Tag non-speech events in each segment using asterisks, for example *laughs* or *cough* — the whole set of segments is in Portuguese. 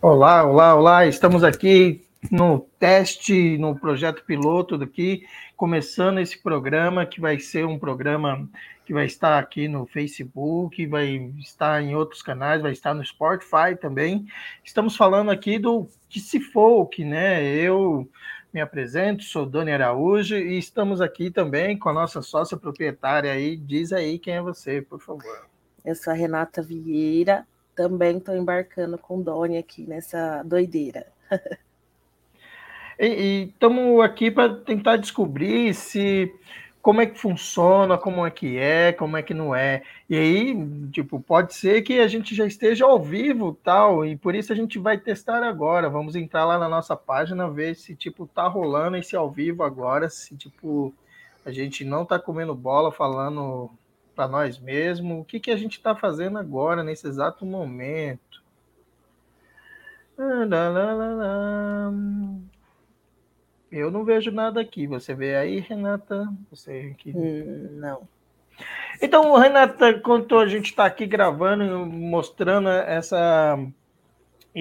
Olá, olá, olá. Estamos aqui no teste, no projeto piloto daqui, começando esse programa que vai ser um programa que vai estar aqui no Facebook, vai estar em outros canais, vai estar no Spotify também. Estamos falando aqui do que se folk, né? Eu me apresento, sou Dani Araújo e estamos aqui também com a nossa sócia proprietária aí. Diz aí quem é você, por favor. Eu sou a Renata Vieira, também estou embarcando com Doni aqui nessa doideira. e estamos aqui para tentar descobrir se como é que funciona, como é que é, como é que não é. E aí, tipo, pode ser que a gente já esteja ao vivo, tal, e por isso a gente vai testar agora. Vamos entrar lá na nossa página, ver se tipo tá rolando esse ao vivo agora, se tipo a gente não tá comendo bola falando para nós mesmos, o que, que a gente está fazendo agora, nesse exato momento. Eu não vejo nada aqui. Você vê aí, Renata? Você? Hum, não. Então, Renata, enquanto a gente está aqui gravando, mostrando essa,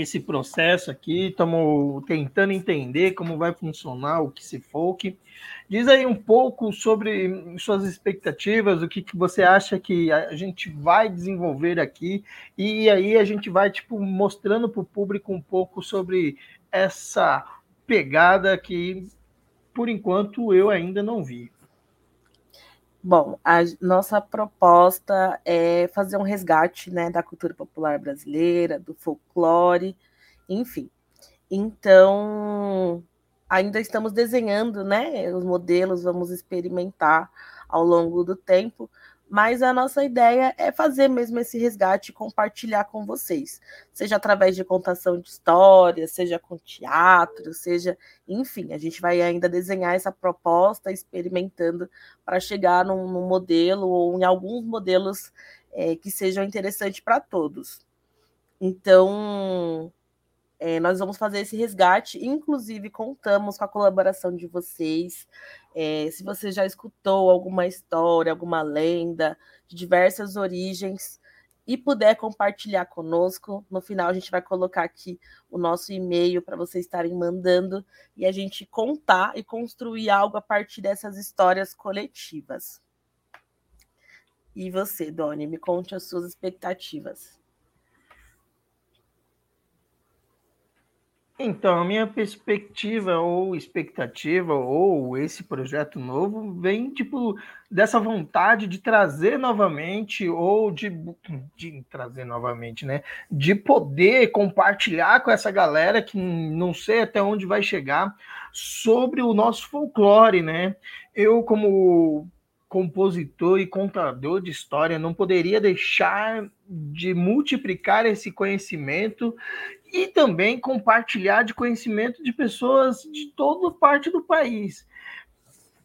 esse processo aqui, estamos tentando entender como vai funcionar o que se folk. Diz aí um pouco sobre suas expectativas, o que, que você acha que a gente vai desenvolver aqui, e aí a gente vai tipo mostrando para o público um pouco sobre essa pegada que, por enquanto, eu ainda não vi. Bom, a nossa proposta é fazer um resgate né, da cultura popular brasileira, do folclore, enfim. Então, ainda estamos desenhando, né? Os modelos, vamos experimentar ao longo do tempo, mas a nossa ideia é fazer mesmo esse resgate e compartilhar com vocês, seja através de contação de histórias, seja com teatro, seja, enfim, a gente vai ainda desenhar essa proposta, experimentando para chegar num, num, modelo ou em alguns modelos é, que sejam interessantes para todos. Então, é, nós vamos fazer esse resgate, inclusive contamos com a colaboração de vocês. É, se você já escutou alguma história, alguma lenda de diversas origens e puder compartilhar conosco, no final a gente vai colocar aqui o nosso e-mail para vocês estarem mandando e a gente contar e construir algo a partir dessas histórias coletivas. E você, Doni, me conte as suas expectativas. Então, a minha perspectiva ou expectativa ou esse projeto novo vem tipo dessa vontade de trazer novamente ou de, de trazer novamente, né? De poder compartilhar com essa galera que não sei até onde vai chegar sobre o nosso folclore, né? Eu como compositor e contador de história não poderia deixar de multiplicar esse conhecimento e também compartilhar de conhecimento de pessoas de toda parte do país.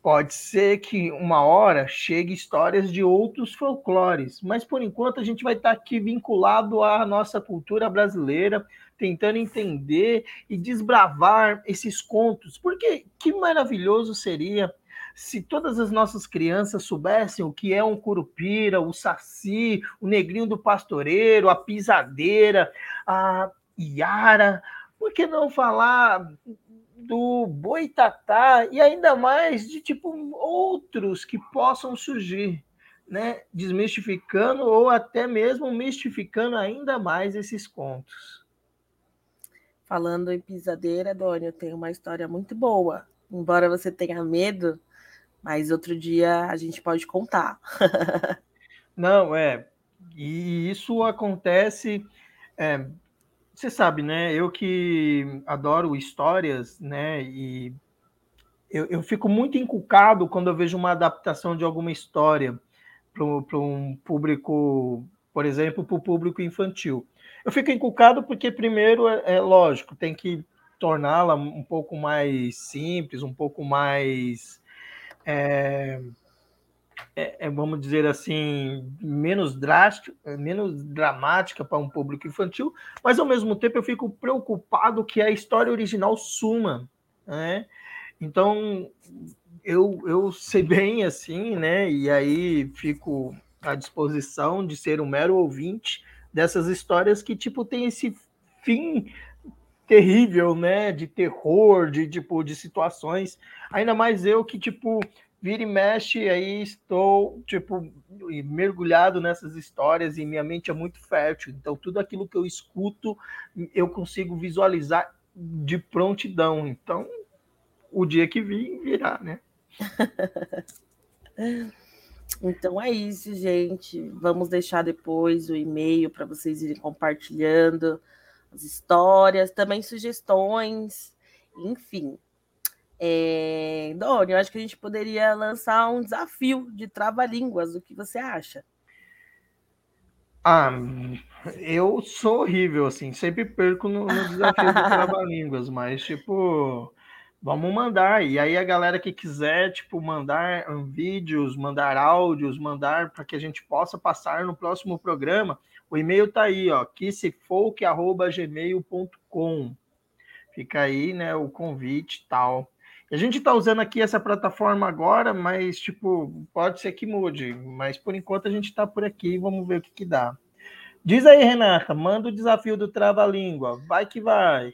Pode ser que uma hora chegue histórias de outros folclores, mas por enquanto a gente vai estar aqui vinculado à nossa cultura brasileira, tentando entender e desbravar esses contos, porque que maravilhoso seria se todas as nossas crianças soubessem o que é um curupira, o saci, o negrinho do pastoreiro, a pisadeira, a Iara, por que não falar do Boitatá e ainda mais de tipo outros que possam surgir, né? Desmistificando ou até mesmo mistificando ainda mais esses contos. Falando em pisadeira, Doni, eu tenho uma história muito boa. Embora você tenha medo, mas outro dia a gente pode contar. *laughs* Não, é. E isso acontece. É, você sabe, né? Eu que adoro histórias, né? E eu, eu fico muito encucado quando eu vejo uma adaptação de alguma história para um público, por exemplo, para o público infantil. Eu fico encucado porque, primeiro, é, é lógico, tem que torná-la um pouco mais simples, um pouco mais. É, é, é, vamos dizer assim, menos drástica, menos dramática para um público infantil, mas ao mesmo tempo eu fico preocupado que a história original suma, né? Então eu, eu sei bem assim, né? E aí fico à disposição de ser um mero ouvinte dessas histórias que tipo tem esse fim terrível, né? De terror, de tipo de situações. Ainda mais eu que tipo vira e mexe, aí estou tipo mergulhado nessas histórias e minha mente é muito fértil. Então tudo aquilo que eu escuto, eu consigo visualizar de prontidão. Então o dia que vir virá, né? *laughs* Então é isso, gente. Vamos deixar depois o e-mail para vocês irem compartilhando as histórias, também sugestões, enfim. É... Doni, eu acho que a gente poderia lançar um desafio de trava-línguas. O que você acha? Ah, eu sou horrível, assim, sempre perco no, no desafio de *laughs* trava-línguas, mas, tipo, Vamos mandar. E aí a galera que quiser, tipo, mandar vídeos, mandar áudios, mandar para que a gente possa passar no próximo programa, o e-mail tá aí, ó, kissefolk@gmail.com. Fica aí, né, o convite e tal. A gente está usando aqui essa plataforma agora, mas tipo, pode ser que mude, mas por enquanto a gente está por aqui, vamos ver o que que dá. Diz aí, Renata, manda o desafio do trava-língua. Vai que vai.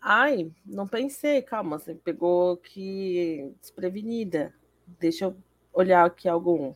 Ai, não pensei, calma, você pegou que desprevenida. Deixa eu olhar aqui algum.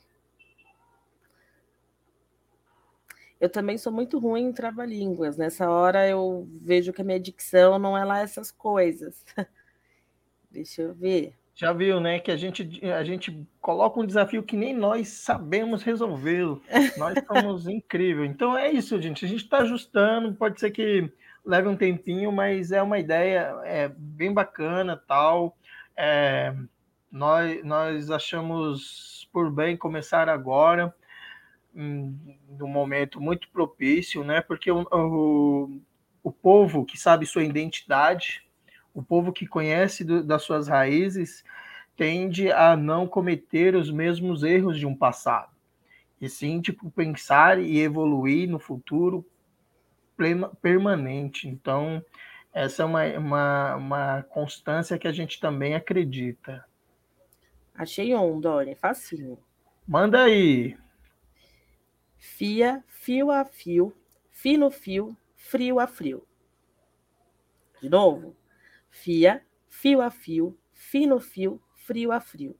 Eu também sou muito ruim em trava-línguas. Nessa hora eu vejo que a minha dicção não é lá essas coisas. *laughs* Deixa eu ver. Já viu, né? Que a gente, a gente coloca um desafio que nem nós sabemos resolvê-lo. Nós *laughs* somos incrível. Então é isso, gente. A gente está ajustando. Pode ser que leve um tempinho, mas é uma ideia é, bem bacana, tal. É, nós, nós achamos por bem começar agora, num momento muito propício, né? Porque o, o, o povo que sabe sua identidade, o povo que conhece do, das suas raízes, tende a não cometer os mesmos erros de um passado. E sim, tipo, pensar e evoluir no futuro permanente. Então, essa é uma, uma, uma constância que a gente também acredita. Achei um, Dori, facinho. Manda aí. Fia, fio a fio, fino fio, frio a frio. De novo. Fia, fio a fio, fino fio, frio a frio.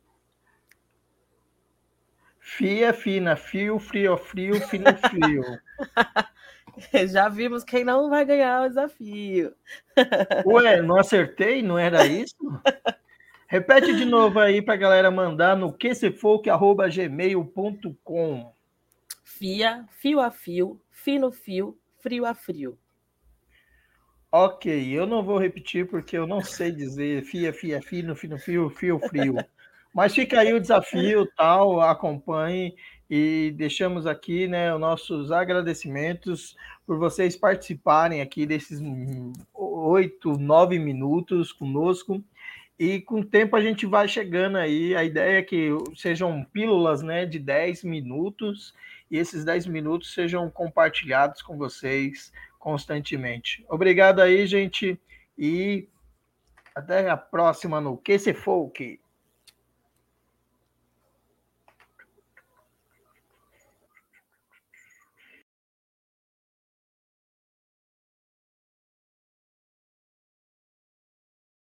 Fia, fina, fio, frio, frio, fino, frio. *laughs* Já vimos quem não vai ganhar o desafio. *laughs* Ué, não acertei? Não era isso? Repete de novo aí para a galera mandar no quesefolk.gmail.com. Fia, fio a fio, fino fio, frio a frio. Ok, eu não vou repetir porque eu não sei dizer fia, fia, fino, fino, fio, fio, frio. Mas fica aí o desafio, tal, acompanhe e deixamos aqui né, os nossos agradecimentos por vocês participarem aqui desses oito, nove minutos conosco. E com o tempo a gente vai chegando aí. A ideia é que sejam pílulas né, de 10 minutos e esses 10 minutos sejam compartilhados com vocês constantemente. Obrigado aí, gente, e até a próxima no QC Folk.